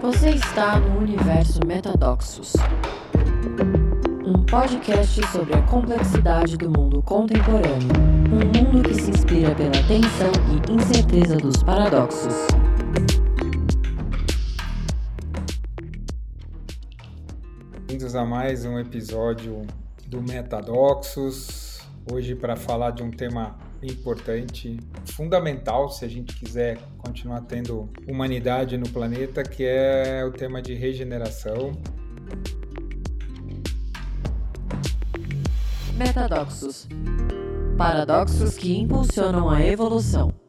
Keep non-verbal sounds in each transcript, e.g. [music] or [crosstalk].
Você está no universo Metadoxos, um podcast sobre a complexidade do mundo contemporâneo, um mundo que se inspira pela tensão e incerteza dos paradoxos. Bem-vindos a mais um episódio do Metadoxos. Hoje para falar de um tema importante, fundamental se a gente quiser continuar tendo humanidade no planeta, que é o tema de regeneração. Metadoxos paradoxos que impulsionam a evolução.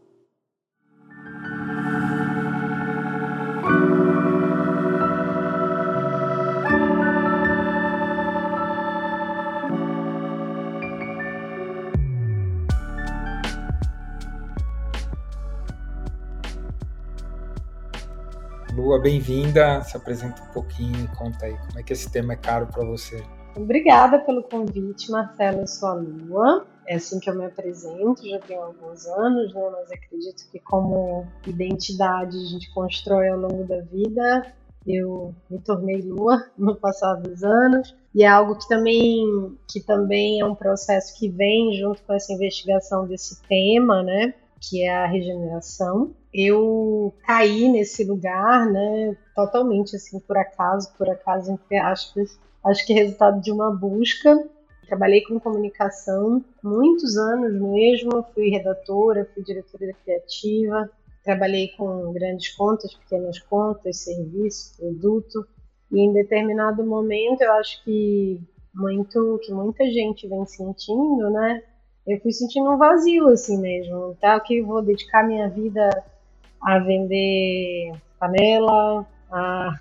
Bem-vinda. Se apresenta um pouquinho, conta aí como é que esse tema é caro para você. Obrigada pelo convite, Marcelo. Eu sou a Lua. É assim que eu me apresento, já tenho alguns anos, né? Mas acredito que como identidade a gente constrói ao longo da vida. Eu me tornei Lua [laughs] no passado dos anos e é algo que também que também é um processo que vem junto com essa investigação desse tema, né? Que é a regeneração eu caí nesse lugar, né, totalmente assim por acaso, por acaso entre aspas, acho que é resultado de uma busca. Trabalhei com comunicação muitos anos mesmo, fui redatora, fui diretora criativa, trabalhei com grandes contas, pequenas contas, serviço, produto, e em determinado momento eu acho que muito que muita gente vem sentindo, né? Eu fui sentindo um vazio assim mesmo, tá? Que eu vou dedicar minha vida a vender panela, a,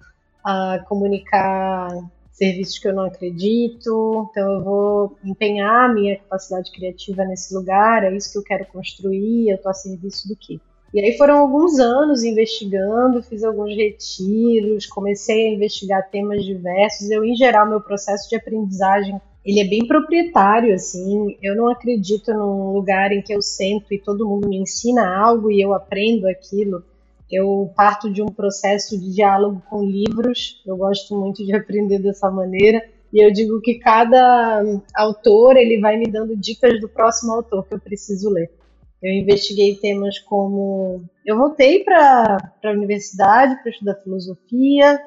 a comunicar serviços que eu não acredito. Então eu vou empenhar a minha capacidade criativa nesse lugar, é isso que eu quero construir, eu estou a serviço do quê? E aí foram alguns anos investigando, fiz alguns retiros, comecei a investigar temas diversos. Eu, em geral, meu processo de aprendizagem ele é bem proprietário, assim. Eu não acredito num lugar em que eu sento e todo mundo me ensina algo e eu aprendo aquilo. Eu parto de um processo de diálogo com livros. Eu gosto muito de aprender dessa maneira. E eu digo que cada autor ele vai me dando dicas do próximo autor que eu preciso ler. Eu investiguei temas como. Eu voltei para a universidade para estudar filosofia,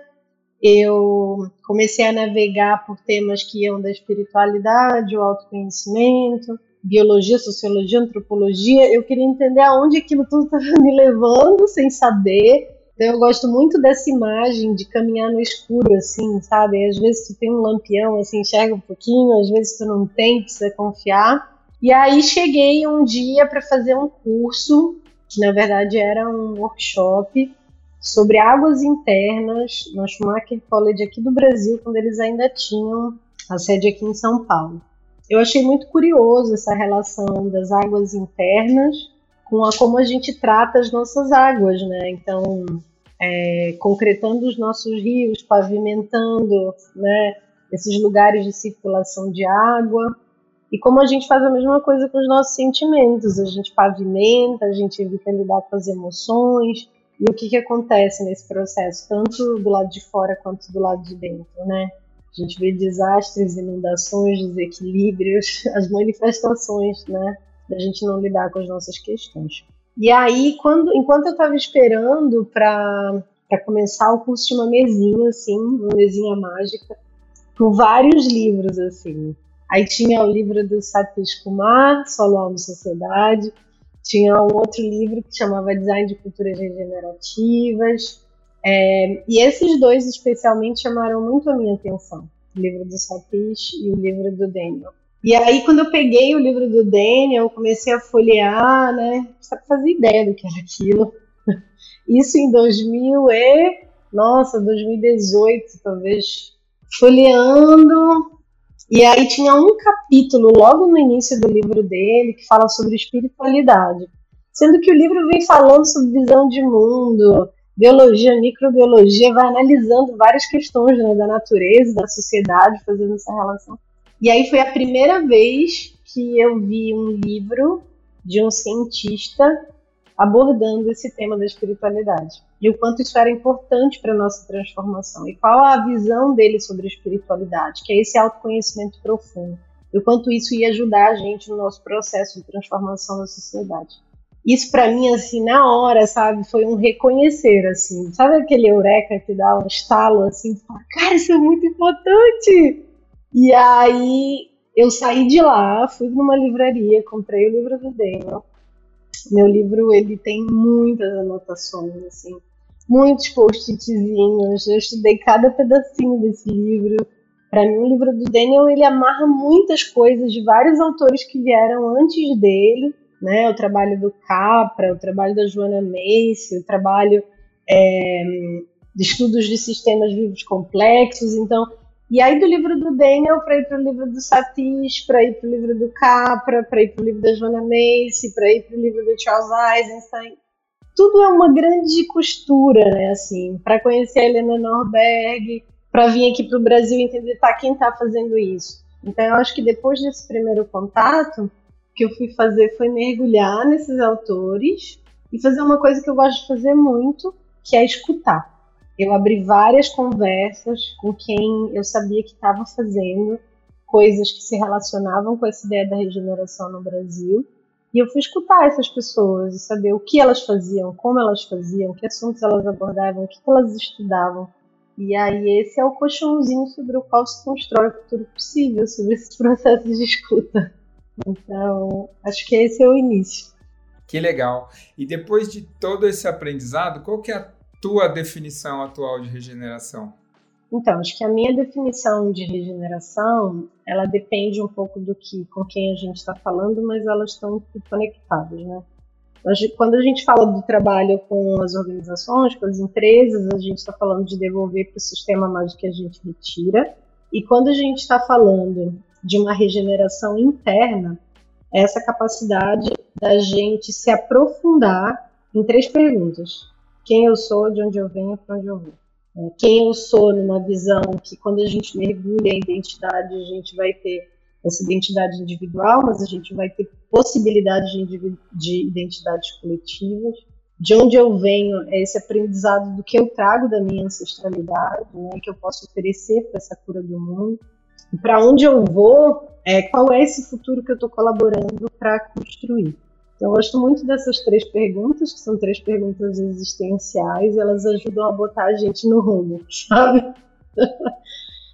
eu comecei a navegar por temas que iam da espiritualidade, o autoconhecimento, biologia, sociologia, antropologia. Eu queria entender aonde aquilo tudo estava me levando sem saber. Então eu gosto muito dessa imagem de caminhar no escuro, assim, sabe? Às vezes tu tem um lampião, assim, enxerga um pouquinho, às vezes tu não tem, precisa confiar. E aí cheguei um dia para fazer um curso, que na verdade era um workshop sobre águas internas no Schumacher College aqui do Brasil, quando eles ainda tinham a sede aqui em São Paulo. Eu achei muito curioso essa relação das águas internas com a como a gente trata as nossas águas, né? Então, é, concretando os nossos rios, pavimentando, né, esses lugares de circulação de água, e como a gente faz a mesma coisa com os nossos sentimentos, a gente pavimenta, a gente evita lidar com as emoções, e o que, que acontece nesse processo, tanto do lado de fora quanto do lado de dentro, né? A gente vê desastres, inundações, desequilíbrios, [laughs] as manifestações, né? Da gente não lidar com as nossas questões. E aí, quando, enquanto eu estava esperando para começar o curso, tinha uma mesinha, assim, uma mesinha mágica, com vários livros, assim. Aí tinha o livro do Satish Kumar, Solo Alma Sociedade, tinha um outro livro que chamava Design de Culturas Regenerativas. É, e esses dois especialmente chamaram muito a minha atenção. O livro do Satish e o livro do Daniel. E aí, quando eu peguei o livro do Daniel, comecei a folhear, né? Só pra fazer ideia do que era aquilo. [laughs] Isso em 2000 e... Nossa, 2018, talvez. Folheando, e aí tinha um capítulo logo no início do livro dele que fala sobre espiritualidade, sendo que o livro vem falando sobre visão de mundo, biologia, microbiologia, vai analisando várias questões né, da natureza, da sociedade, fazendo essa relação. E aí foi a primeira vez que eu vi um livro de um cientista abordando esse tema da espiritualidade. E o quanto isso era importante para a nossa transformação. E qual a visão dele sobre a espiritualidade, que é esse autoconhecimento profundo. E o quanto isso ia ajudar a gente no nosso processo de transformação da sociedade. Isso para mim, assim, na hora, sabe, foi um reconhecer, assim. Sabe aquele eureka que dá um estalo, assim, fala, cara, isso é muito importante! E aí eu saí de lá, fui numa livraria, comprei o livro do Daniel. Meu livro, ele tem muitas anotações, assim muitos post-itzinhos, eu estudei cada pedacinho desse livro. Para mim, o livro do Daniel ele amarra muitas coisas de vários autores que vieram antes dele, né? O trabalho do Capra, o trabalho da Joana Macy, o trabalho é, de estudos de sistemas vivos complexos. Então, e aí do livro do Daniel para ir para o livro do Satis, para ir para o livro do Capra, para ir para o livro da Joana Macy, para ir para o livro do Charles Eisenstein tudo é uma grande costura, né? Assim, para conhecer a Helena Norberg, para vir aqui para o Brasil entender tá, quem está fazendo isso. Então, eu acho que depois desse primeiro contato, o que eu fui fazer foi mergulhar nesses autores e fazer uma coisa que eu gosto de fazer muito, que é escutar. Eu abri várias conversas com quem eu sabia que estava fazendo coisas que se relacionavam com essa ideia da regeneração no Brasil e eu fui escutar essas pessoas e saber o que elas faziam, como elas faziam, que assuntos elas abordavam, o que elas estudavam. E aí esse é o colchãozinho sobre o qual se constrói o futuro possível, sobre esses [laughs] processos de escuta. Então, acho que esse é o início. Que legal. E depois de todo esse aprendizado, qual que é a tua definição atual de regeneração? Então, acho que a minha definição de regeneração, ela depende um pouco do que, com quem a gente está falando, mas elas estão conectadas, né? Quando a gente fala do trabalho com as organizações, com as empresas, a gente está falando de devolver para o sistema mais do que a gente retira. E quando a gente está falando de uma regeneração interna, é essa capacidade da gente se aprofundar em três perguntas: quem eu sou, de onde eu venho, para onde eu vou quem eu sou numa visão que quando a gente mergulha em identidade, a gente vai ter essa identidade individual, mas a gente vai ter possibilidade de, de identidades coletivas. De onde eu venho é esse aprendizado do que eu trago da minha ancestralidade, né, que eu posso oferecer para essa cura do mundo. E para onde eu vou, é, qual é esse futuro que eu estou colaborando para construir. Então, eu gosto muito dessas três perguntas, que são três perguntas existenciais, e elas ajudam a botar a gente no rumo, [laughs] sabe?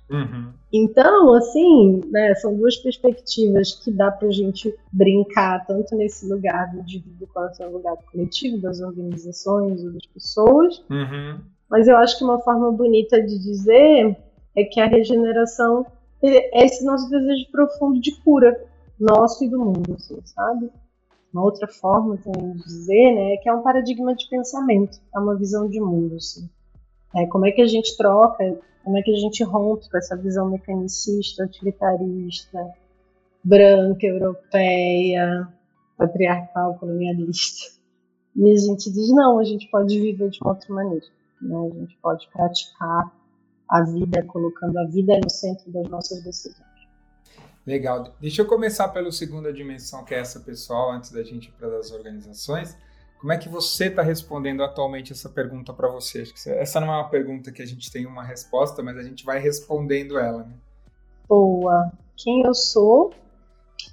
Uhum. Então, assim, né, são duas perspectivas que dá para a gente brincar tanto nesse lugar do indivíduo quanto no lugar do coletivo, das organizações ou das pessoas. Uhum. Mas eu acho que uma forma bonita de dizer é que a regeneração é esse nosso desejo profundo de cura, nosso e do mundo, assim, sabe? Uma outra forma também de dizer, né, é que é um paradigma de pensamento, é uma visão de mundo, assim. É, como é que a gente troca, como é que a gente rompe com essa visão mecanicista, utilitarista, branca, europeia, patriarcal, colonialista. E a gente diz, não, a gente pode viver de outra maneira. Né? A gente pode praticar a vida colocando a vida no centro das nossas decisões. Legal. Deixa eu começar pela segunda dimensão, que é essa pessoal, antes da gente ir para as organizações. Como é que você está respondendo atualmente essa pergunta para você? Acho que essa não é uma pergunta que a gente tem uma resposta, mas a gente vai respondendo ela. Né? Boa. Quem eu sou?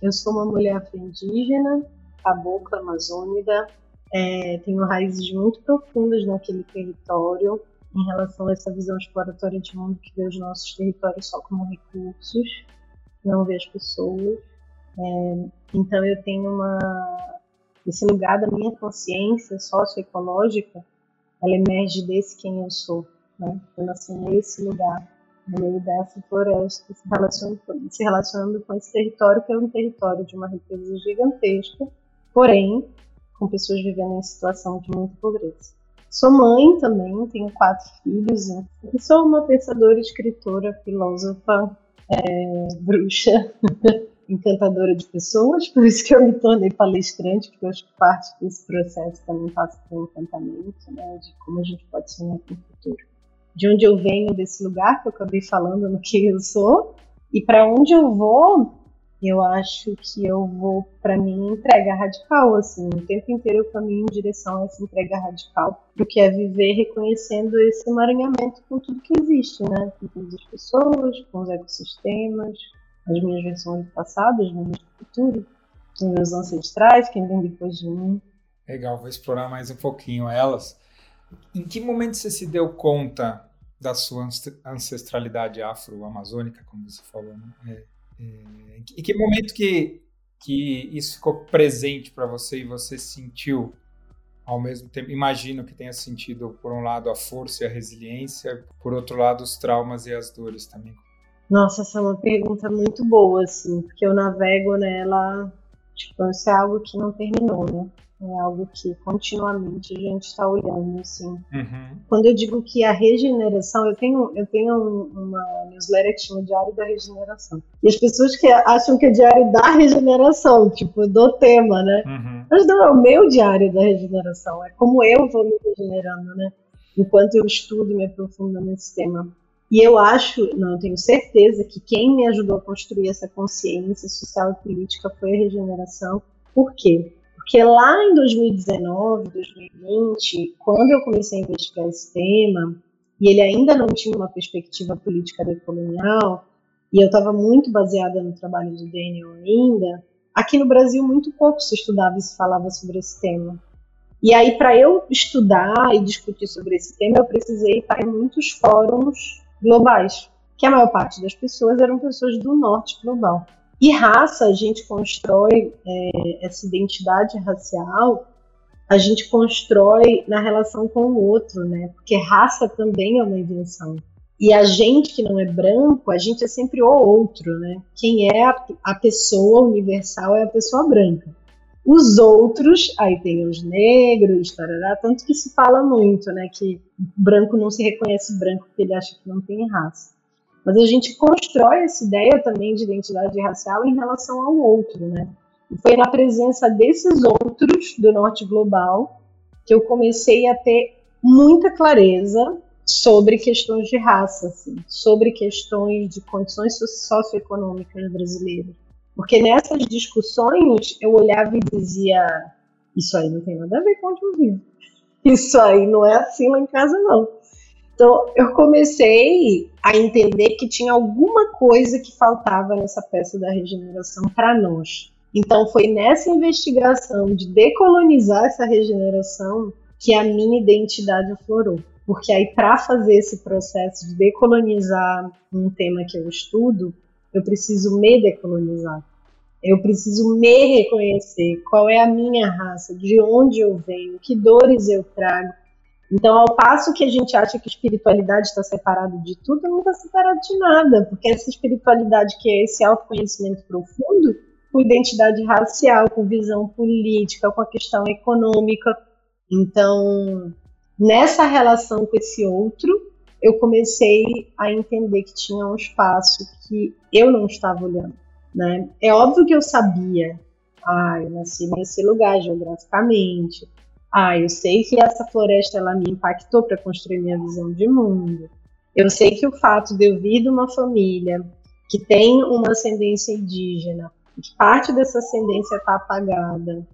Eu sou uma mulher afro-indígena, cabocla amazônica, é, tenho raízes muito profundas naquele território em relação a essa visão exploratória de mundo que vê os nossos territórios só como recursos não ver as pessoas. É, então eu tenho uma esse lugar da minha consciência socioecológica, ela emerge desse quem eu sou, né? Eu nasci nesse lugar, no meio dessa floresta, se relacionando, se relacionando com esse território que é um território de uma riqueza gigantesca, porém com pessoas vivendo em situação de muita pobreza. Sou mãe também, tenho quatro filhos e sou uma pensadora, escritora, filósofa, é, bruxa, [laughs] encantadora de pessoas, por isso que eu me tornei palestrante, porque eu acho que parte desse processo também passa por encantamento, né, de como a gente pode sonhar com o futuro. De onde eu venho, desse lugar que eu acabei falando no que eu sou, e para onde eu vou, eu acho que eu vou para minha entrega radical, assim, o tempo inteiro eu caminho em direção a essa entrega radical, porque é viver reconhecendo esse emaranhamento com tudo que existe, né? Com todas as pessoas, com os ecossistemas, as minhas versões do passado, as minhas do futuro, os meus ancestrais, quem vem depois de mim. Legal, vou explorar mais um pouquinho elas. Em que momento você se deu conta da sua ancestralidade afro-amazônica, como você falou? Né? É, é, em que momento que, que isso ficou presente para você e você sentiu ao mesmo tempo? Imagino que tenha sentido, por um lado, a força e a resiliência, por outro lado, os traumas e as dores também. Nossa, essa é uma pergunta muito boa, assim, porque eu navego nela, tipo, isso é algo que não terminou, né? É algo que continuamente a gente está olhando, assim. Uhum. Quando eu digo que a regeneração, eu tenho, eu tenho uma newsletter que chama Diário da Regeneração. E as pessoas que acham que é Diário da [laughs] Regeneração, tipo, do tema, né? Uhum. Mas não, é o meu Diário da Regeneração. É como eu vou me regenerando, né? Enquanto eu estudo e me aprofundo nesse tema. E eu acho, não, eu tenho certeza que quem me ajudou a construir essa consciência social e política foi a regeneração. Por quê? Porque lá em 2019, 2020, quando eu comecei a investigar esse tema, e ele ainda não tinha uma perspectiva política decolonial, e eu estava muito baseada no trabalho do Daniel ainda, aqui no Brasil muito pouco se estudava e se falava sobre esse tema. E aí, para eu estudar e discutir sobre esse tema, eu precisei estar em muitos fóruns globais, que a maior parte das pessoas eram pessoas do norte global. E raça, a gente constrói é, essa identidade racial, a gente constrói na relação com o outro, né? Porque raça também é uma invenção. E a gente que não é branco, a gente é sempre o outro, né? Quem é a, a pessoa universal é a pessoa branca. Os outros, aí tem os negros, tarará, tanto que se fala muito, né? Que branco não se reconhece branco porque ele acha que não tem raça. Mas a gente constrói essa ideia também de identidade racial em relação ao outro, né? E foi na presença desses outros do norte global que eu comecei a ter muita clareza sobre questões de raça, assim, sobre questões de condições socioeconômicas brasileiras. Porque nessas discussões eu olhava e dizia: Isso aí não tem nada a ver com onde eu vivo. Isso aí não é assim lá em casa, não. Então, eu comecei a entender que tinha alguma coisa que faltava nessa peça da regeneração para nós. Então, foi nessa investigação de decolonizar essa regeneração que a minha identidade aflorou. Porque aí, para fazer esse processo de decolonizar um tema que eu estudo, eu preciso me decolonizar. Eu preciso me reconhecer qual é a minha raça, de onde eu venho, que dores eu trago, então, ao passo que a gente acha que espiritualidade está separada de tudo, não está separado de nada, porque essa espiritualidade que é esse autoconhecimento profundo, com identidade racial, com visão política, com a questão econômica. Então, nessa relação com esse outro, eu comecei a entender que tinha um espaço que eu não estava olhando. Né? É óbvio que eu sabia, ah, eu nasci nesse lugar geograficamente, ah, eu sei que essa floresta ela me impactou para construir minha visão de mundo. Eu sei que o fato de eu vir de uma família que tem uma ascendência indígena, que parte dessa ascendência está apagada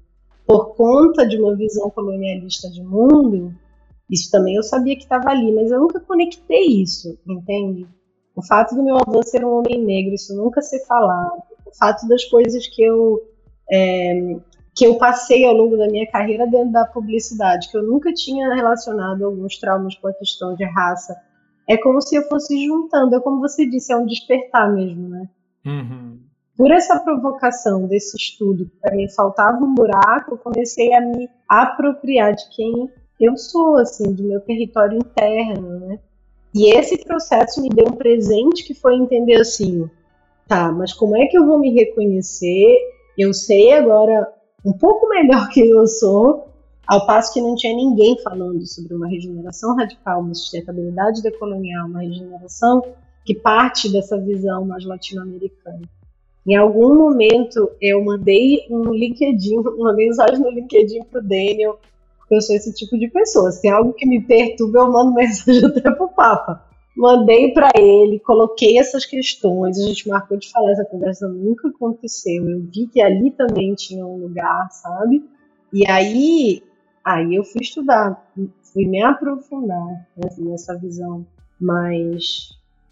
por conta de uma visão colonialista de mundo, isso também eu sabia que estava ali, mas eu nunca conectei isso, entende? O fato do meu avô ser um homem negro, isso nunca ser falado. O fato das coisas que eu é, que eu passei ao longo da minha carreira dentro da publicidade, que eu nunca tinha relacionado alguns traumas com a questão de raça. É como se eu fosse juntando, é como você disse, é um despertar mesmo, né? Uhum. Por essa provocação desse estudo, para mim faltava um buraco, eu comecei a me apropriar de quem eu sou, assim, do meu território interno, né? E esse processo me deu um presente que foi entender assim, tá, mas como é que eu vou me reconhecer? Eu sei agora um pouco melhor [laughs] que eu sou, ao passo que não tinha ninguém falando sobre uma regeneração radical, uma sustentabilidade decolonial, uma regeneração que parte dessa visão mais latino-americana. Em algum momento eu mandei um LinkedIn, [laughs] uma mensagem no LinkedIn para o Daniel, porque eu sou esse tipo de pessoa. Se tem algo que me perturba, eu mando [laughs] mensagem até para o Papa. Mandei para ele, coloquei essas questões, a gente marcou de falar, essa conversa nunca aconteceu. Eu vi que ali também tinha um lugar, sabe? E aí, aí eu fui estudar, fui me aprofundar nessa visão mais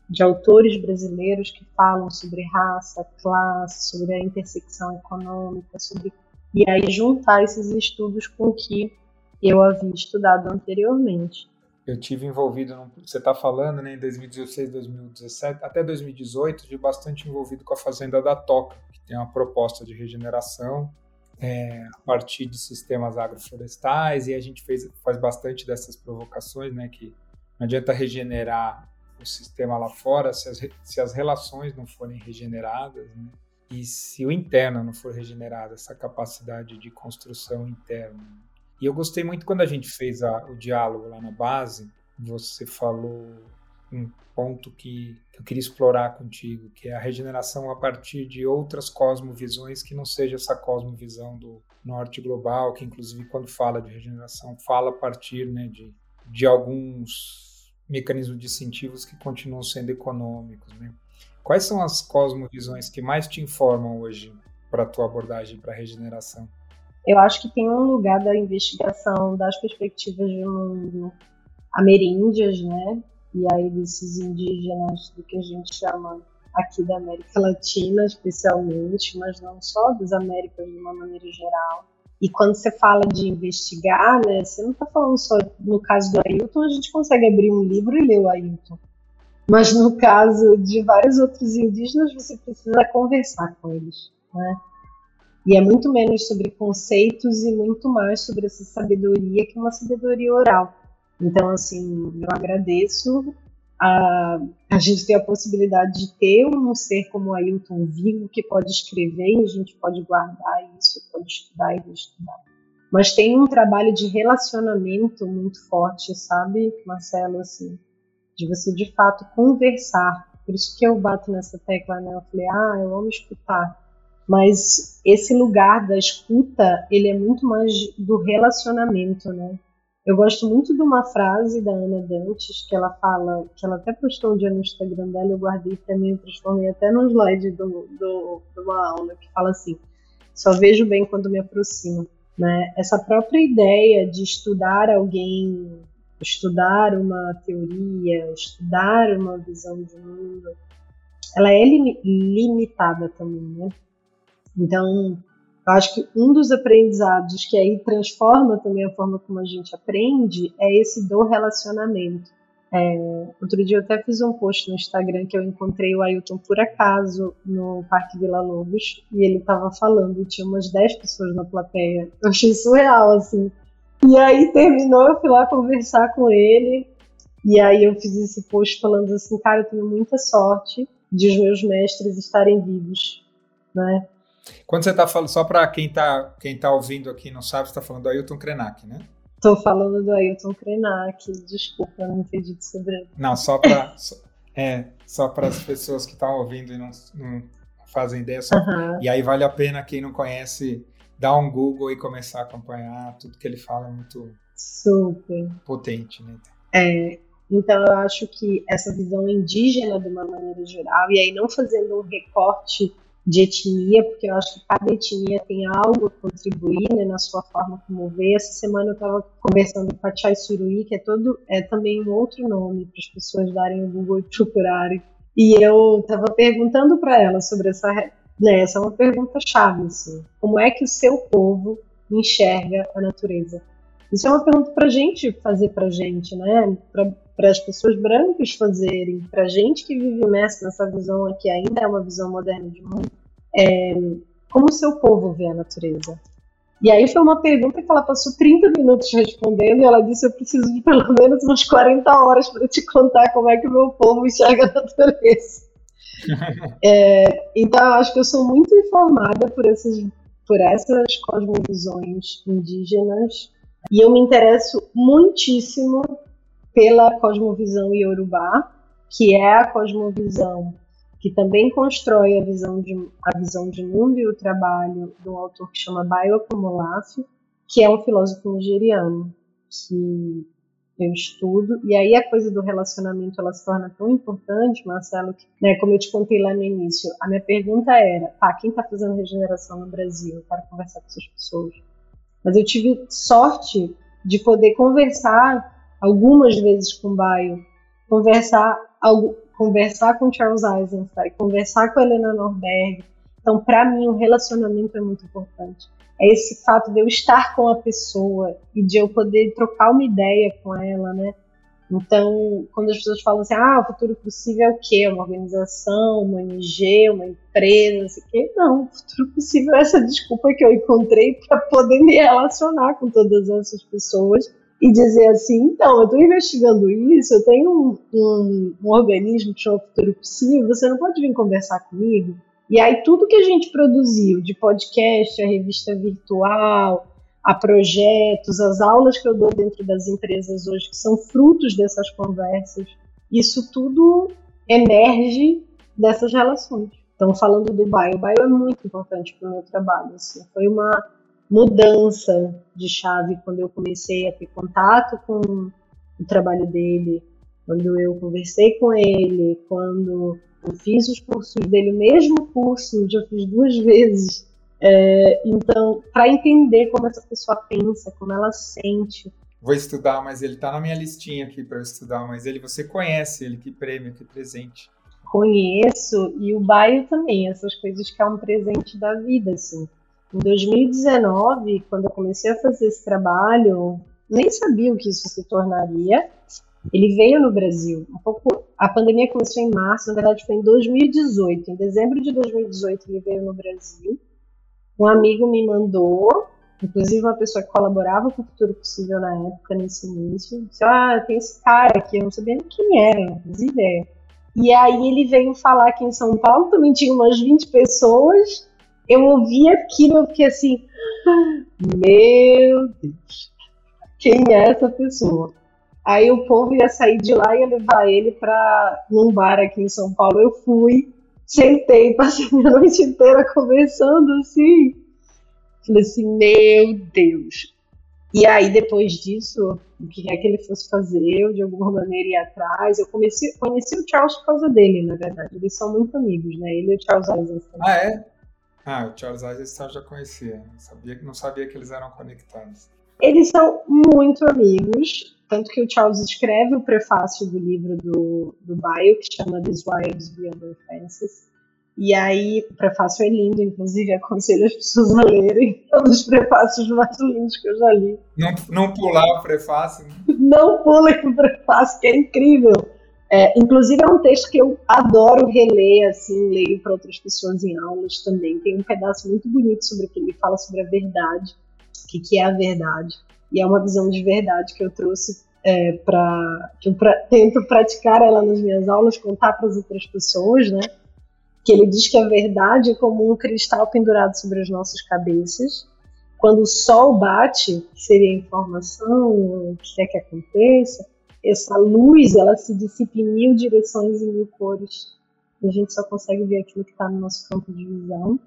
de autores brasileiros que falam sobre raça, classe, sobre a intersecção econômica, sobre e aí juntar esses estudos com o que eu havia estudado anteriormente. Eu tive envolvido, no, você está falando, né, em 2016, 2017, até 2018, de bastante envolvido com a fazenda da Toca, que tem uma proposta de regeneração é, a partir de sistemas agroflorestais e a gente fez, faz bastante dessas provocações, né, que não adianta regenerar o sistema lá fora se as, se as relações não forem regeneradas, né, e se o interno não for regenerado, essa capacidade de construção interna. E eu gostei muito quando a gente fez a, o diálogo lá na base, você falou um ponto que, eu queria explorar contigo, que é a regeneração a partir de outras cosmovisões que não seja essa cosmovisão do norte global, que inclusive quando fala de regeneração fala a partir né, de, de alguns mecanismos distintivos que continuam sendo econômicos. Né? Quais são as cosmovisões que mais te informam hoje para a tua abordagem para a regeneração? Eu acho que tem um lugar da investigação das perspectivas de mundo ameríndias, né? E aí desses indígenas do que a gente chama aqui da América Latina, especialmente, mas não só das Américas de uma maneira geral. E quando você fala de investigar, né, você não está falando só no caso do Ailton, a gente consegue abrir um livro e ler o Ailton. Mas no caso de vários outros indígenas, você precisa conversar com eles. Né? E é muito menos sobre conceitos e muito mais sobre essa sabedoria que uma sabedoria oral. Então, assim, eu agradeço a, a gente ter a possibilidade de ter um ser como Ailton vivo que pode escrever e a gente pode guardar isso, pode estudar e estudar. Mas tem um trabalho de relacionamento muito forte, sabe, Marcelo, assim, de você de fato conversar. Por isso que eu bato nessa tecla, né? Eu falei, ah, eu amo escutar. Mas esse lugar da escuta, ele é muito mais do relacionamento, né? Eu gosto muito de uma frase da Ana Dantes, que ela fala, que ela até postou um dia no Instagram dela, eu guardei também, transformei até no slide do, do, de uma aula, que fala assim, só vejo bem quando me aproximo. Né? Essa própria ideia de estudar alguém estudar uma teoria, estudar uma visão de mundo, ela é limitada também, né? Então, eu acho que um dos aprendizados que aí transforma também a forma como a gente aprende é esse do relacionamento. É, outro dia eu até fiz um post no Instagram que eu encontrei o Ailton por acaso no Parque Vila Lobos e ele estava falando, e tinha umas 10 pessoas na plateia. Eu achei surreal, assim. E aí terminou, eu fui lá conversar com ele. E aí eu fiz esse post falando assim, cara, eu tenho muita sorte de os meus mestres estarem vivos, né? Quando você está falando, só para quem está quem tá ouvindo aqui não sabe, você está falando do Ailton Krenak, né? Estou falando do Ailton Krenak, desculpa, não entendi sobre ele. Não, só para é, só para as pessoas que estão ouvindo e não, não fazem ideia. Só, uhum. E aí vale a pena quem não conhece dar um Google e começar a acompanhar tudo que ele fala é muito super potente, né? É, então eu acho que essa visão indígena de uma maneira geral e aí não fazendo um recorte de etnia, porque eu acho que cada etnia tem algo a contribuir né, na sua forma como ver. Essa semana eu estava conversando com a Chai Surui, que é, todo, é também um outro nome para as pessoas darem o Google e procurarem. E eu estava perguntando para ela sobre essa né? Essa é uma pergunta chave, assim. Como é que o seu povo enxerga a natureza? Isso é uma pergunta para gente fazer para gente, né? Para as pessoas brancas fazerem, para a gente que vive imerso nessa visão aqui, ainda é uma visão moderna de mundo. É, como o seu povo vê a natureza? E aí foi uma pergunta que ela passou 30 minutos respondendo e ela disse: Eu preciso de pelo menos umas 40 horas para te contar como é que o meu povo enxerga a natureza. [laughs] é, então, eu acho que eu sou muito informada por essas, por essas cosmovisões indígenas e eu me interesso muitíssimo pela cosmovisão iorubá, que é a cosmovisão que também constrói a visão de, a visão de mundo e o trabalho de um autor que chama Bayo Komolafe, que é um filósofo nigeriano, que eu estudo, e aí a coisa do relacionamento ela se torna tão importante, Marcelo, que, né, como eu te contei lá no início, a minha pergunta era, tá, quem está fazendo regeneração no Brasil? Eu quero conversar com essas pessoas. Mas eu tive sorte de poder conversar algumas vezes com Baio, conversar, conversar com Charles Eisenstein, conversar com Helena Norberg. Então, para mim, o relacionamento é muito importante é esse fato de eu estar com a pessoa e de eu poder trocar uma ideia com ela, né? Então, quando as pessoas falam assim, ah, o futuro possível é o quê? Uma organização, uma ONG, uma empresa, não sei o quê. Não, o futuro possível é essa desculpa que eu encontrei para poder me relacionar com todas essas pessoas e dizer assim, então, eu estou investigando isso, eu tenho um, um, um organismo que chama Futuro Possível, você não pode vir conversar comigo? E aí tudo que a gente produziu, de podcast, a revista virtual, a projetos, as aulas que eu dou dentro das empresas hoje, que são frutos dessas conversas, isso tudo emerge dessas relações. Então, falando do Bio, o Bio é muito importante para o meu trabalho. Assim. Foi uma mudança de chave quando eu comecei a ter contato com o trabalho dele, quando eu conversei com ele, quando eu fiz os cursos dele, o mesmo curso, já fiz duas [laughs] vezes. É, então, para entender como essa pessoa pensa, como ela sente. Vou estudar, mas ele está na minha listinha aqui para estudar. Mas ele, você conhece ele? Que prêmio, que presente? Conheço e o Baio também. Essas coisas que é um presente da vida, assim. Em 2019, quando eu comecei a fazer esse trabalho, nem sabia o que isso se tornaria. Ele veio no Brasil. Um pouco, a pandemia começou em março, na verdade foi em 2018. Em dezembro de 2018 ele veio no Brasil. Um amigo me mandou, inclusive uma pessoa que colaborava com o Futuro Possível na época, nesse início, disse: Ah, tem esse cara aqui, eu não sabia nem quem era, não ideia. E aí ele veio falar aqui em São Paulo, também tinha umas 20 pessoas. Eu ouvi aquilo, eu fiquei assim, meu Deus, quem é essa pessoa? Aí o povo ia sair de lá e ia levar ele para num bar aqui em São Paulo. Eu fui, sentei, [laughs] passei a noite inteira conversando assim. Falei assim, meu Deus. E aí, depois disso, o que quer que ele fosse fazer, eu de alguma maneira ia atrás. Eu comecei, conheci o Charles por causa dele, na verdade. Eles são muito amigos, né? Ele e o Charles Eisenstein. Ah, é? Ah, o Charles Eisenstein já conhecia. Não sabia, não sabia que eles eram conectados. Eles são muito amigos. Tanto que o Charles escreve o prefácio do livro do, do Bio, que chama These Wilds Beyond Their Fences. E aí, o prefácio é lindo, inclusive aconselho as pessoas a lerem. É um dos prefácios mais lindos que eu já li. Não, não pular o prefácio. Né? Não pulem o prefácio, que é incrível. É, inclusive, é um texto que eu adoro reler, assim, leio para outras pessoas em aulas também. Tem um pedaço muito bonito sobre que ele fala sobre a verdade, o que, que é a verdade e é uma visão de verdade que eu trouxe é, para que eu pra, tento praticar ela nas minhas aulas, contar para as outras pessoas, né? Que ele diz que a verdade é como um cristal pendurado sobre as nossas cabeças. Quando o sol bate, seria a informação, o que quer que aconteça, essa luz ela se dissipa em mil direções e mil cores. A gente só consegue ver aquilo que está no nosso campo de visão.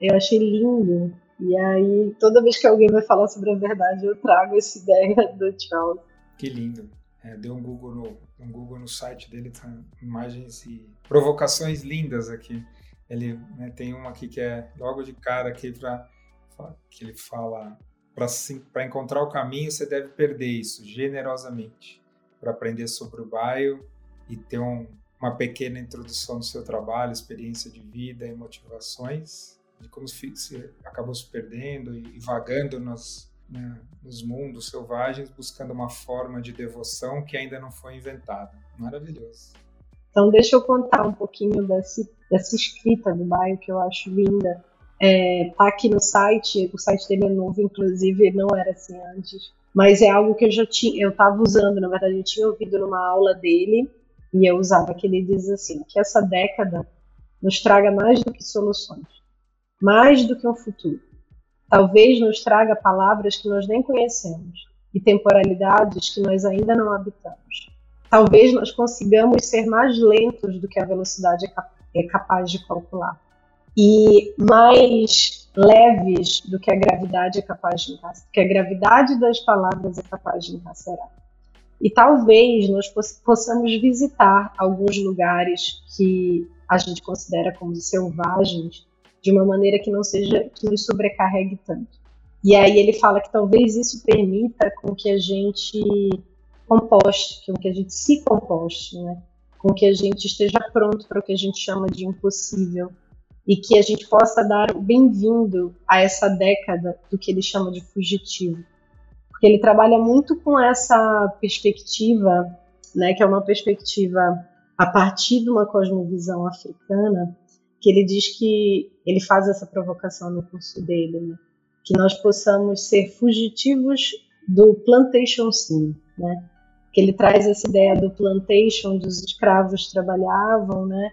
Eu achei lindo e aí, toda vez que alguém vai falar sobre a verdade, eu trago essa ideia do Charles. Que lindo. É, deu um Google, no, um Google no site dele, tá, imagens e provocações lindas aqui. Ele né, tem uma aqui que é logo de cara aqui para que ele fala para encontrar o caminho você deve perder isso generosamente para aprender sobre o bairro e ter um, uma pequena introdução do seu trabalho, experiência de vida e motivações de como se, acabou se perdendo e, vagando nos, né, nos mundos selvagens, buscando uma forma de devoção que ainda não foi inventada. Maravilhoso. Então, deixa eu contar um pouquinho desse, dessa escrita do bairro que eu acho linda. É, tá aqui no site, o site dele é novo, inclusive não era assim antes, mas é algo que eu já tinha, eu estava usando, na verdade, eu tinha ouvido numa aula dele e eu usava que ele diz assim, que essa década nos traga mais do que soluções mais do que um futuro. Talvez nos traga palavras que nós nem conhecemos e temporalidades que nós ainda não habitamos. Talvez nós consigamos ser mais lentos do que a velocidade é, é capaz de calcular e mais leves do que a gravidade é capaz de encarcerar, que a gravidade das palavras é capaz de encarcerar. E talvez nós possamos visitar alguns lugares que a gente considera como selvagens de uma maneira que não seja que nos sobrecarregue tanto. E aí ele fala que talvez isso permita com que a gente composte, com que a gente se composte, né? com que a gente esteja pronto para o que a gente chama de impossível e que a gente possa dar bem-vindo a essa década do que ele chama de fugitivo. Porque ele trabalha muito com essa perspectiva, né, que é uma perspectiva a partir de uma cosmovisão africana, que ele diz que ele faz essa provocação no curso dele, né, que nós possamos ser fugitivos do plantation scene, né? Que ele traz essa ideia do plantation, onde os escravos trabalhavam, né?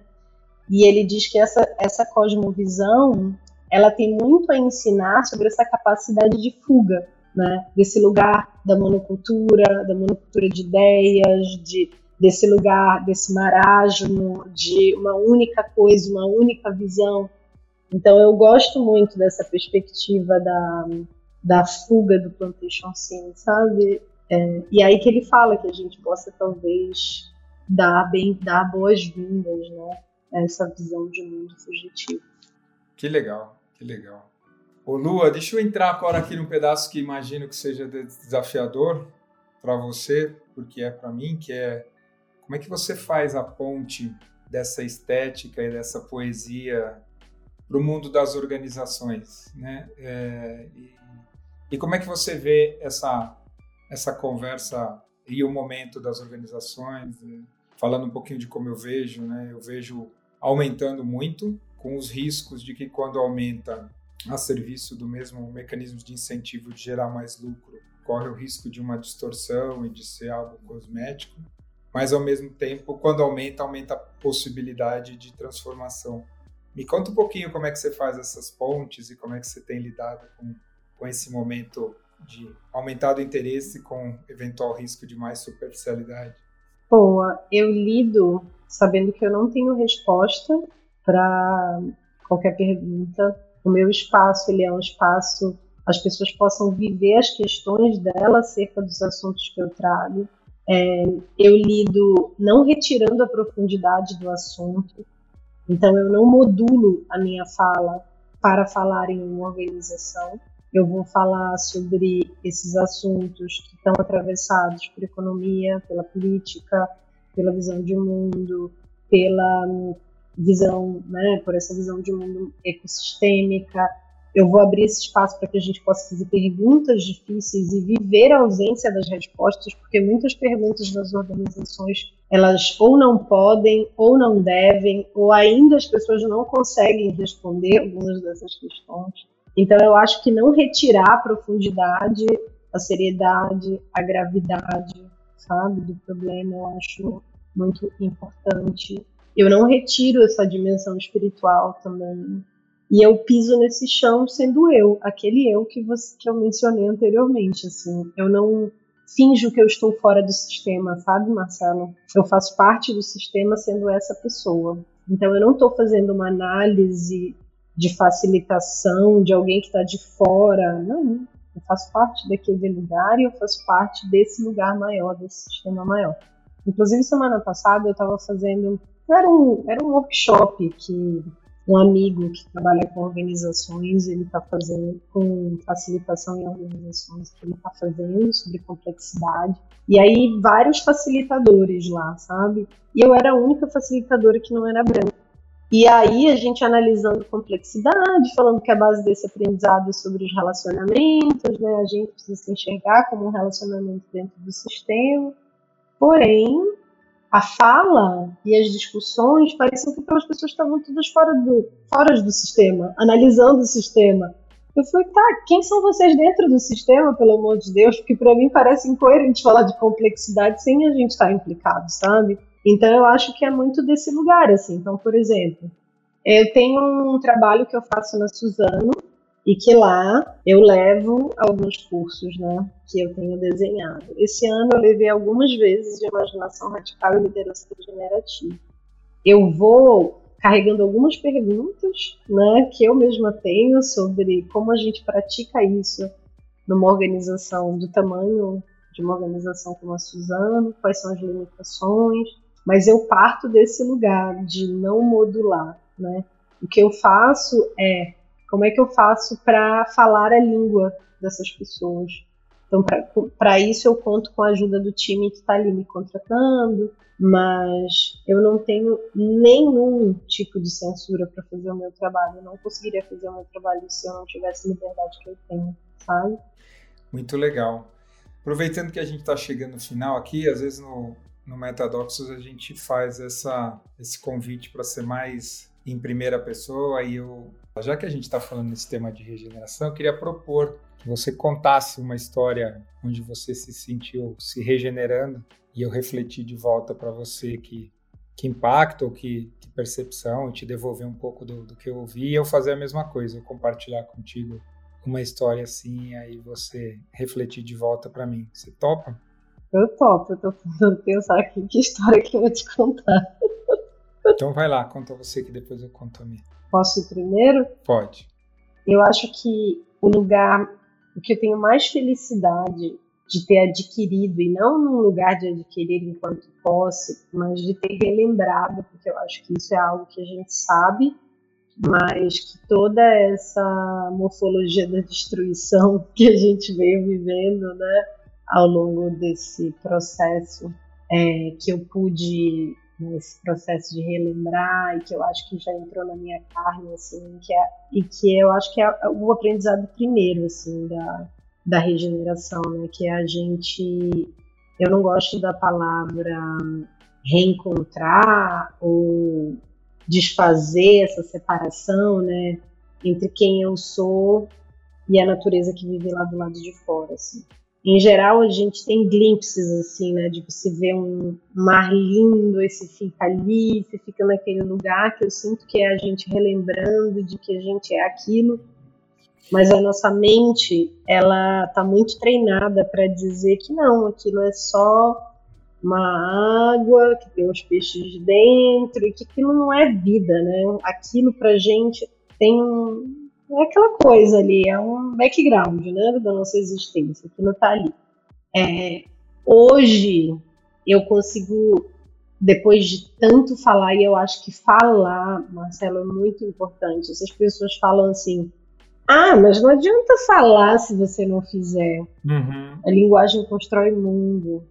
E ele diz que essa, essa cosmovisão ela tem muito a ensinar sobre essa capacidade de fuga, né? Desse lugar da monocultura, da monocultura de ideias, de, desse lugar, desse marasmo, de uma única coisa, uma única visão. Então eu gosto muito dessa perspectiva da, da fuga do plantation scene, sabe? É, e aí que ele fala que a gente possa talvez dar bem, dar boas-vindas, né? Essa visão de mundo fugitivo. Que legal, que legal. Ô Lua, deixa eu entrar agora aqui num pedaço que imagino que seja desafiador para você, porque é para mim, que é como é que você faz a ponte dessa estética e dessa poesia para o mundo das organizações, né? É, e, e, como é que você vê essa essa conversa e o momento das organizações? Falando um pouquinho de como eu vejo, né? Eu vejo aumentando muito, com os riscos de que quando aumenta a serviço do mesmo mecanismo de incentivo de gerar mais lucro, corre o risco de uma distorção e de ser algo cosmético, mas ao mesmo tempo, quando aumenta, aumenta a possibilidade de transformação. Me conta um pouquinho como é que você faz essas pontes e como é que você tem lidado com, com esse momento de aumentado interesse com eventual risco de mais superficialidade. Boa, eu lido sabendo que eu não tenho resposta para qualquer pergunta. O meu espaço ele é um espaço as pessoas possam viver as questões dela acerca dos assuntos que eu trago. É, eu lido não retirando a profundidade do assunto, então eu não modulo a minha fala para falar em uma organização. Eu vou falar sobre esses assuntos que estão atravessados por economia, pela política, pela visão de mundo, pela visão, né, por essa visão de mundo ecossistêmica. Eu vou abrir esse espaço para que a gente possa fazer perguntas difíceis e viver a ausência das respostas, porque muitas perguntas das organizações elas ou não podem, ou não devem, ou ainda as pessoas não conseguem responder algumas dessas questões. Então eu acho que não retirar a profundidade, a seriedade, a gravidade sabe, do problema, eu acho muito importante. Eu não retiro essa dimensão espiritual também. E eu piso nesse chão sendo eu, aquele eu que, você, que eu mencionei anteriormente, assim. Eu não finjo que eu estou fora do sistema, sabe, Marcelo? Eu faço parte do sistema sendo essa pessoa. Então eu não estou fazendo uma análise de facilitação de alguém que está de fora. Não, eu faço parte daquele lugar e eu faço parte desse lugar maior, desse sistema maior. Inclusive, semana passada eu estava fazendo. Era um, era um workshop que um amigo que trabalha com organizações, ele está fazendo com facilitação em organizações que ele está fazendo sobre complexidade. E aí vários facilitadores lá, sabe? E eu era a única facilitadora que não era branca. E aí a gente analisando complexidade, falando que a base desse aprendizado é sobre os relacionamentos, né? A gente precisa se enxergar como um relacionamento dentro do sistema. Porém, a fala e as discussões pareciam que aquelas pessoas estavam todas fora do, fora do sistema, analisando o sistema. Eu falei, tá, quem são vocês dentro do sistema, pelo amor de Deus? Porque para mim parece incoerente falar de complexidade sem a gente estar tá implicado, sabe? Então eu acho que é muito desse lugar, assim. Então, por exemplo, eu tenho um trabalho que eu faço na Suzano e que lá eu levo alguns cursos, né, que eu tenho desenhado. Esse ano eu levei algumas vezes de imaginação radical e liderança regenerativa. Eu vou carregando algumas perguntas, né, que eu mesma tenho sobre como a gente pratica isso numa organização do tamanho de uma organização como a Suzano, quais são as limitações, mas eu parto desse lugar de não modular, né? O que eu faço é como é que eu faço para falar a língua dessas pessoas. Então, para isso, eu conto com a ajuda do time que está ali me contratando, mas eu não tenho nenhum tipo de censura para fazer o meu trabalho. Eu não conseguiria fazer o meu trabalho se eu não tivesse a liberdade que eu tenho, sabe? Muito legal. Aproveitando que a gente está chegando no final aqui, às vezes no, no Metadoxos a gente faz essa, esse convite para ser mais em primeira pessoa e eu, já que a gente está falando nesse tema de regeneração, eu queria propor que você contasse uma história onde você se sentiu se regenerando e eu refleti de volta para você que, que impacto ou que, que percepção te devolver um pouco do, do que eu ouvi e eu fazer a mesma coisa, eu compartilhar contigo uma história assim aí você refletir de volta para mim. Você topa? Eu topo, eu tô tentando pensar aqui que história que eu vou te contar. Então vai lá, conta você que depois eu conto a minha. Posso ir primeiro? Pode. Eu acho que o lugar o que eu tenho mais felicidade de ter adquirido, e não num lugar de adquirir enquanto posse, mas de ter relembrado, porque eu acho que isso é algo que a gente sabe, mas que toda essa morfologia da destruição [laughs] que a gente veio vivendo né, ao longo desse processo, é, que eu pude nesse processo de relembrar e que eu acho que já entrou na minha carne assim que é, e que eu acho que é o aprendizado primeiro assim da, da regeneração né que é a gente eu não gosto da palavra reencontrar ou desfazer essa separação né entre quem eu sou e a natureza que vive lá do lado de fora assim em geral a gente tem glimpses assim, né, de você ver um mar lindo, e você fica ali, você fica naquele lugar que eu sinto que é a gente relembrando de que a gente é aquilo, mas a nossa mente ela tá muito treinada para dizer que não, aquilo é só uma água que tem os peixes dentro e que aquilo não é vida, né? Aquilo pra gente tem um, é aquela coisa ali, é um background né, da nossa existência, aquilo está ali. É, hoje eu consigo, depois de tanto falar, e eu acho que falar, Marcelo, é muito importante. Essas pessoas falam assim, ah, mas não adianta falar se você não fizer. Uhum. A linguagem constrói mundo.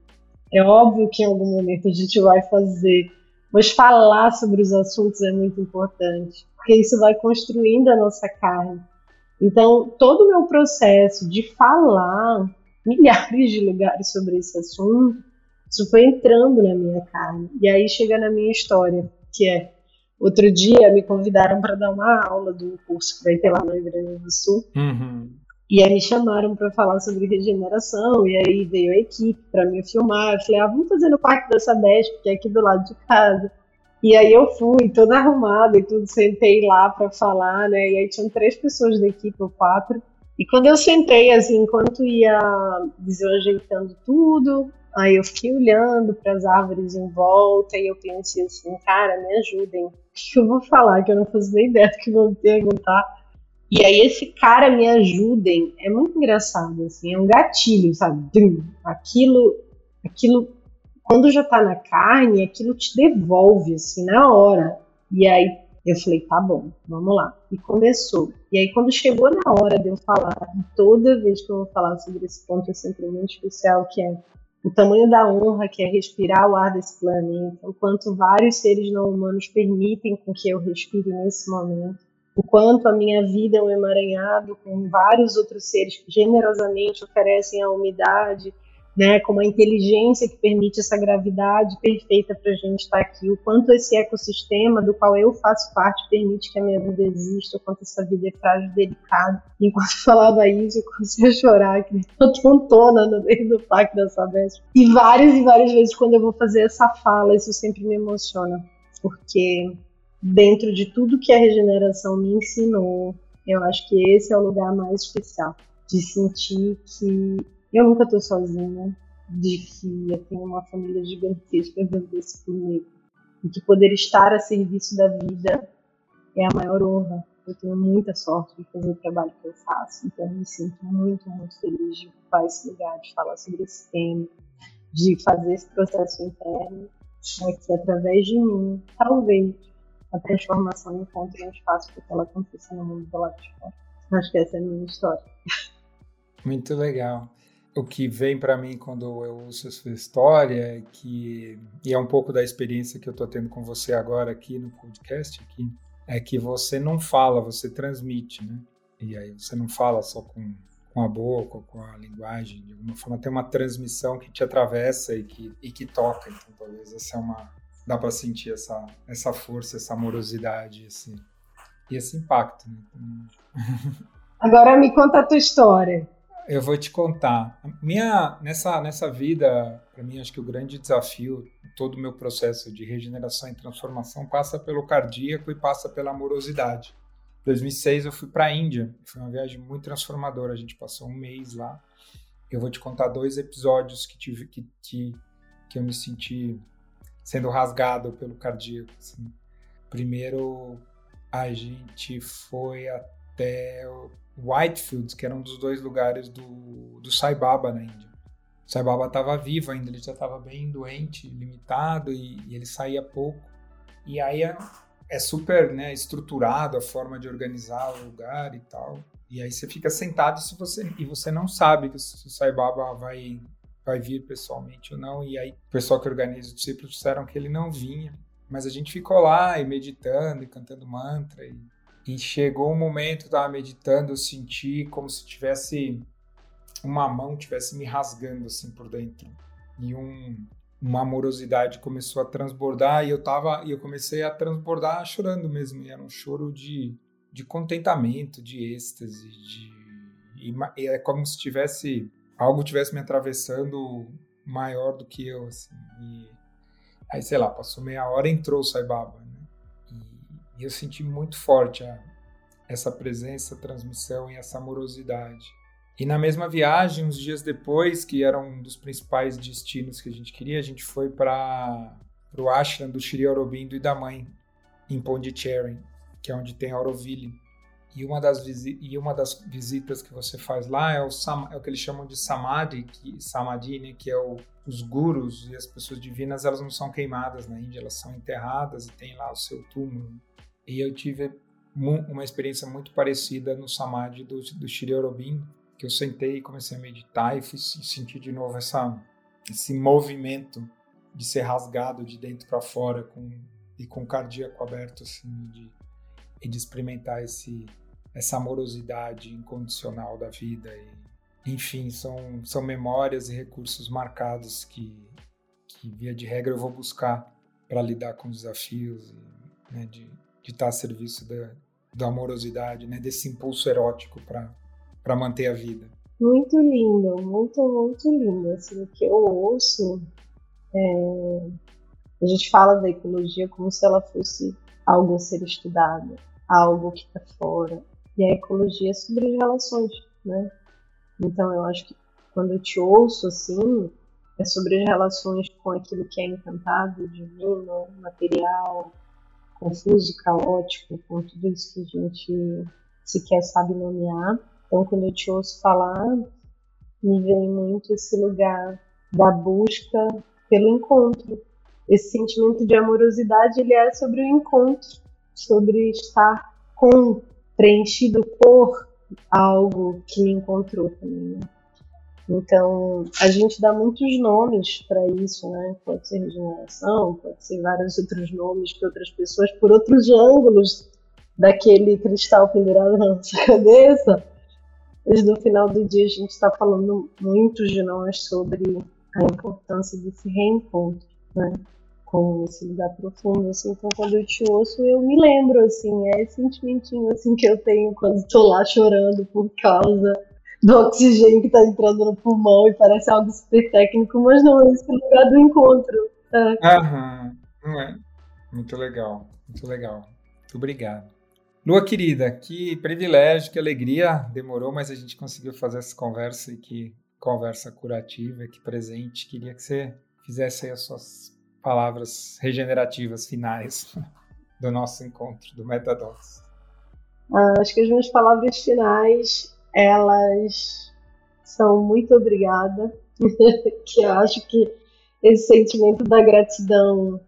É óbvio que em algum momento a gente vai fazer, mas falar sobre os assuntos é muito importante porque isso vai construindo a nossa carne. Então, todo o meu processo de falar [laughs] milhares de lugares sobre esse assunto, isso foi entrando na minha carne. E aí chega na minha história, que é outro dia me convidaram para dar uma aula do curso que vai ter lá no Rio Grande do Sul. Uhum. E aí me chamaram para falar sobre regeneração, e aí veio a equipe para me filmar. Eu falei, ah, vamos fazer no Parque da Sabesp, que é aqui do lado de casa. E aí eu fui toda arrumada e tudo, sentei lá para falar, né? E aí tinham três pessoas da equipe, ou quatro. E quando eu sentei, assim, enquanto ia desajeitando tudo, aí eu fiquei olhando para as árvores em volta e eu pensei assim, cara, me ajudem. O que eu vou falar? Que eu não faço nem ideia do que vão perguntar. E aí esse cara me ajudem é muito engraçado, assim, é um gatilho, sabe? Aquilo, aquilo quando já tá na carne, aquilo te devolve, assim, na hora. E aí eu falei, tá bom, vamos lá. E começou. E aí quando chegou na hora de eu falar, toda vez que eu vou falar sobre esse ponto é sempre muito especial, que é o tamanho da honra que é respirar o ar desse planeta, o quanto vários seres não humanos permitem com que eu respire nesse momento, o quanto a minha vida é um emaranhado com vários outros seres que generosamente oferecem a umidade, né, como a inteligência que permite essa gravidade perfeita para a gente estar tá aqui, o quanto esse ecossistema do qual eu faço parte permite que a minha vida exista, o quanto essa vida é frágil e delicada. Enquanto falava isso, eu comecei a chorar, que eu tontona no meio do parque da Sabesp. E várias e várias vezes quando eu vou fazer essa fala, isso sempre me emociona, porque dentro de tudo que a regeneração me ensinou, eu acho que esse é o lugar mais especial de sentir que eu nunca estou sozinha, de que eu tenho uma família gigantesca dentro desse planeta. E que poder estar a serviço da vida é a maior honra Eu tenho muita sorte de fazer o trabalho que eu faço, então eu me sinto muito, muito feliz de ocupar esse lugar, de falar sobre esse tema, de fazer esse processo interno, né, que através de mim, talvez, a transformação encontre um espaço para que ela aconteça no mundo do lado de fora. Acho que essa é a minha história. Muito legal. O que vem para mim quando eu ouço a sua história, é que, e é um pouco da experiência que eu estou tendo com você agora aqui no podcast, aqui, é que você não fala, você transmite, né? E aí você não fala só com, com a boca, com a linguagem, de alguma forma tem uma transmissão que te atravessa e que, e que toca. Então talvez essa é uma. dá para sentir essa, essa força, essa amorosidade, esse, e esse impacto. Né? Agora me conta a tua história. Eu vou te contar. Minha nessa nessa vida, para mim acho que o grande desafio, todo o meu processo de regeneração e transformação passa pelo cardíaco e passa pela amorosidade. Em 2006 eu fui para a Índia, foi uma viagem muito transformadora. A gente passou um mês lá. Eu vou te contar dois episódios que tive que que, que eu me senti sendo rasgado pelo cardíaco. Assim. Primeiro a gente foi até Whitefield, que era um dos dois lugares do, do Sai Baba na Índia. O Sai Baba estava vivo ainda, ele já estava bem doente, limitado, e, e, ele saía pouco. E aí é, é super né, estruturado a forma de organizar o lugar e tal. E aí você fica sentado se você, e você não sabe que o Sai Baba vai, vai vir pessoalmente ou não. E aí o pessoal que organiza os discípulos disseram que ele não vinha. Mas a gente ficou lá e meditando e cantando mantra e e chegou um momento, eu estava meditando, eu senti como se tivesse uma mão tivesse me rasgando assim por dentro. E um, uma amorosidade começou a transbordar e eu tava e eu comecei a transbordar chorando mesmo. E era um choro de, de contentamento, de êxtase, de e, é como se tivesse algo tivesse me atravessando maior do que eu assim. E aí sei lá, passou meia hora entrou o Sai Baba. E eu senti muito forte a, essa presença, transmissão e essa amorosidade. E na mesma viagem, uns dias depois, que era um dos principais destinos que a gente queria, a gente foi para o ashram do Shri Aurobindo e da mãe, em Pondicherry, que é onde tem Auroville. E uma das, e uma das visitas que você faz lá é o, é o que eles chamam de samadhi, que, samadhi, né, que é o, os gurus e as pessoas divinas, elas não são queimadas na Índia, elas são enterradas e tem lá o seu túmulo. E eu tive uma experiência muito parecida no Samadhi do, do Shri Aurobindo, que eu sentei e comecei a meditar e fui sentir de novo essa, esse movimento de ser rasgado de dentro para fora com, e com o cardíaco aberto assim, de, e de experimentar esse, essa amorosidade incondicional da vida. E, enfim, são, são memórias e recursos marcados que, que, via de regra, eu vou buscar para lidar com desafios né, de, de estar a serviço da, da amorosidade, né? Desse impulso erótico para manter a vida. Muito lindo, muito, muito lindo. Assim, o que eu ouço, é... a gente fala da ecologia como se ela fosse algo a ser estudado, algo que está fora. E a ecologia é sobre relações, né? Então eu acho que quando eu te ouço assim, é sobre as relações com aquilo que é encantado, divino, material, confuso, caótico, com tudo isso que a gente sequer sabe nomear. Então, quando eu te ouço falar, me vem muito esse lugar da busca pelo encontro. Esse sentimento de amorosidade, ele é sobre o encontro, sobre estar com, preenchido por algo que me encontrou também. Né? Então, a gente dá muitos nomes para isso, né? Pode ser regeneração, pode ser vários outros nomes que outras pessoas, por outros ângulos daquele cristal pendurado na nossa [laughs] cabeça. Mas no final do dia a gente está falando muito de nós sobre a importância desse reencontro, né? Com esse lugar profundo, assim. Então, quando eu te ouço, eu me lembro, assim, é esse sentimentinho, assim, que eu tenho quando estou lá chorando por causa do oxigênio que está entrando no pulmão e parece algo super técnico, mas não, é esse lugar do encontro. É. Aham, não é? Muito legal, muito legal. Muito obrigado. Lua querida, que privilégio, que alegria. Demorou, mas a gente conseguiu fazer essa conversa e que conversa curativa, que presente. Queria que você fizesse as suas palavras regenerativas finais [laughs] do nosso encontro, do Metadox. Uh, acho que as minhas palavras finais, elas são muito obrigada, [laughs] que eu acho que esse sentimento da gratidão,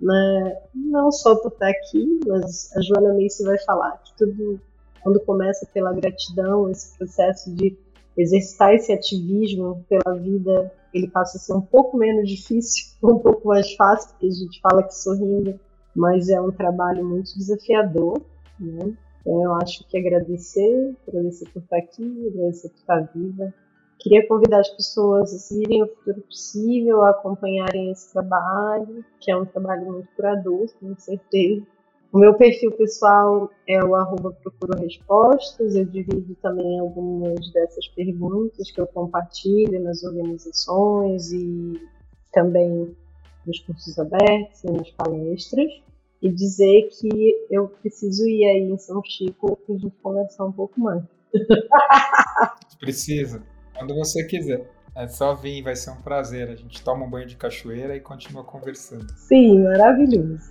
né, não só por estar aqui, mas a Joana Macy vai falar que tudo, quando começa pela gratidão, esse processo de exercitar esse ativismo pela vida, ele passa a ser um pouco menos difícil, [laughs] um pouco mais fácil, porque a gente fala que sorrindo, mas é um trabalho muito desafiador, né? Então eu acho que agradecer, agradecer por estar aqui, agradecer por estar viva. Queria convidar as pessoas a seguirem o futuro possível, a acompanharem esse trabalho, que é um trabalho muito curador, com certeza. O meu perfil pessoal é o arroba procuro respostas. Eu divido também algumas dessas perguntas que eu compartilho nas organizações e também nos cursos abertos e nas palestras. E dizer que eu preciso ir aí em São Chico para a gente conversar um pouco mais. Precisa. Quando você quiser. É só vir, vai ser um prazer. A gente toma um banho de cachoeira e continua conversando. Sim, maravilhoso.